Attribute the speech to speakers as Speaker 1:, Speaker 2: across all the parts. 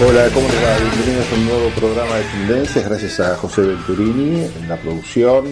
Speaker 1: Hola, ¿cómo les va? Bienvenidos a un nuevo programa de Tendencias. Gracias a José Venturini en la producción,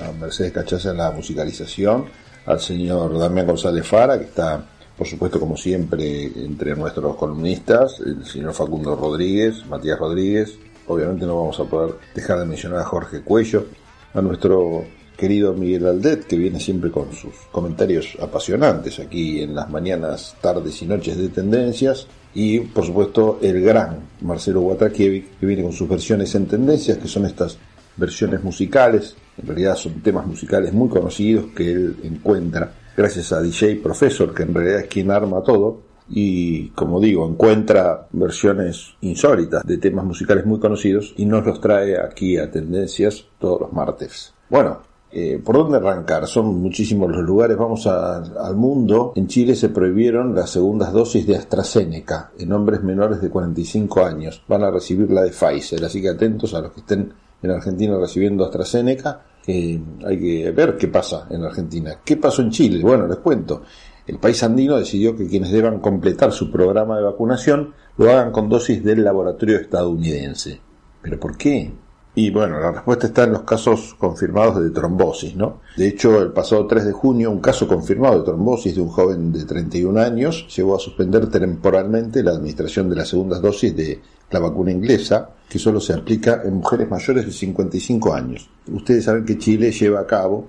Speaker 1: a Mercedes Cachaza en la musicalización, al señor Damián González Fara, que está, por supuesto, como siempre, entre nuestros columnistas, el señor Facundo Rodríguez, Matías Rodríguez. Obviamente no vamos a poder dejar de mencionar a Jorge Cuello, a nuestro querido Miguel Aldet, que viene siempre con sus comentarios apasionantes aquí en las mañanas, tardes y noches de tendencias, y por supuesto el gran Marcelo Watakiewicz, que viene con sus versiones en tendencias, que son estas versiones musicales, en realidad son temas musicales muy conocidos que él encuentra gracias a DJ Professor, que en realidad es quien arma todo, y como digo, encuentra versiones insólitas de temas musicales muy conocidos y nos los trae aquí a Tendencias todos los martes. Bueno, eh, ¿Por dónde arrancar? Son muchísimos los lugares. Vamos al mundo. En Chile se prohibieron las segundas dosis de AstraZeneca en hombres menores de 45 años. Van a recibir la de Pfizer. Así que atentos a los que estén en Argentina recibiendo AstraZeneca. hay que ver qué pasa en Argentina. ¿Qué pasó en Chile? Bueno, les cuento. El país andino decidió que quienes deban completar su programa de vacunación lo hagan con dosis del laboratorio estadounidense. ¿Pero por qué? Y bueno, la respuesta está en los casos confirmados de trombosis, ¿no? De hecho, el pasado 3 de junio, un caso confirmado de trombosis de un joven de 31 años llevó a suspender temporalmente la administración de las segundas dosis de la vacuna inglesa, que solo se aplica en mujeres mayores de 55 años. Ustedes saben que Chile lleva a cabo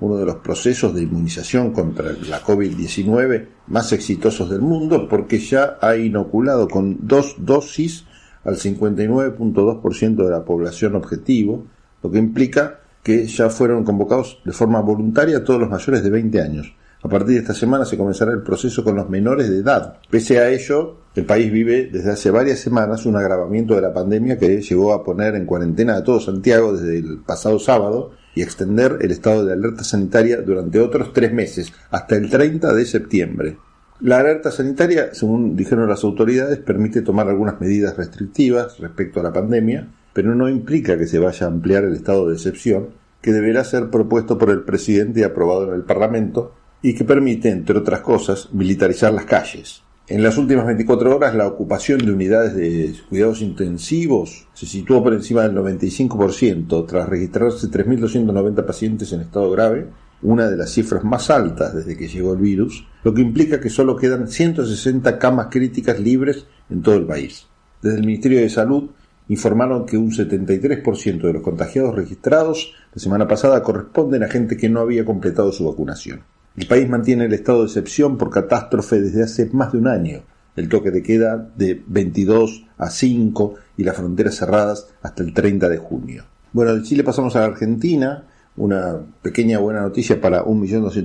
Speaker 1: uno de los procesos de inmunización contra la COVID-19 más exitosos del mundo porque ya ha inoculado con dos dosis al 59.2% de la población objetivo, lo que implica que ya fueron convocados de forma voluntaria todos los mayores de 20 años. A partir de esta semana se comenzará el proceso con los menores de edad. Pese a ello, el país vive desde hace varias semanas un agravamiento de la pandemia que llegó a poner en cuarentena a todo Santiago desde el pasado sábado y extender el estado de alerta sanitaria durante otros tres meses, hasta el 30 de septiembre. La alerta sanitaria, según dijeron las autoridades, permite tomar algunas medidas restrictivas respecto a la pandemia, pero no implica que se vaya a ampliar el estado de excepción, que deberá ser propuesto por el presidente y aprobado en el Parlamento, y que permite, entre otras cosas, militarizar las calles. En las últimas 24 horas, la ocupación de unidades de cuidados intensivos se situó por encima del 95%, tras registrarse 3.290 pacientes en estado grave una de las cifras más altas desde que llegó el virus, lo que implica que solo quedan 160 camas críticas libres en todo el país. Desde el Ministerio de Salud informaron que un 73% de los contagiados registrados la semana pasada corresponden a gente que no había completado su vacunación. El país mantiene el estado de excepción por catástrofe desde hace más de un año. El toque de queda de 22 a 5 y las fronteras cerradas hasta el 30 de junio. Bueno, de Chile pasamos a la Argentina, una pequeña buena noticia para 1.200.000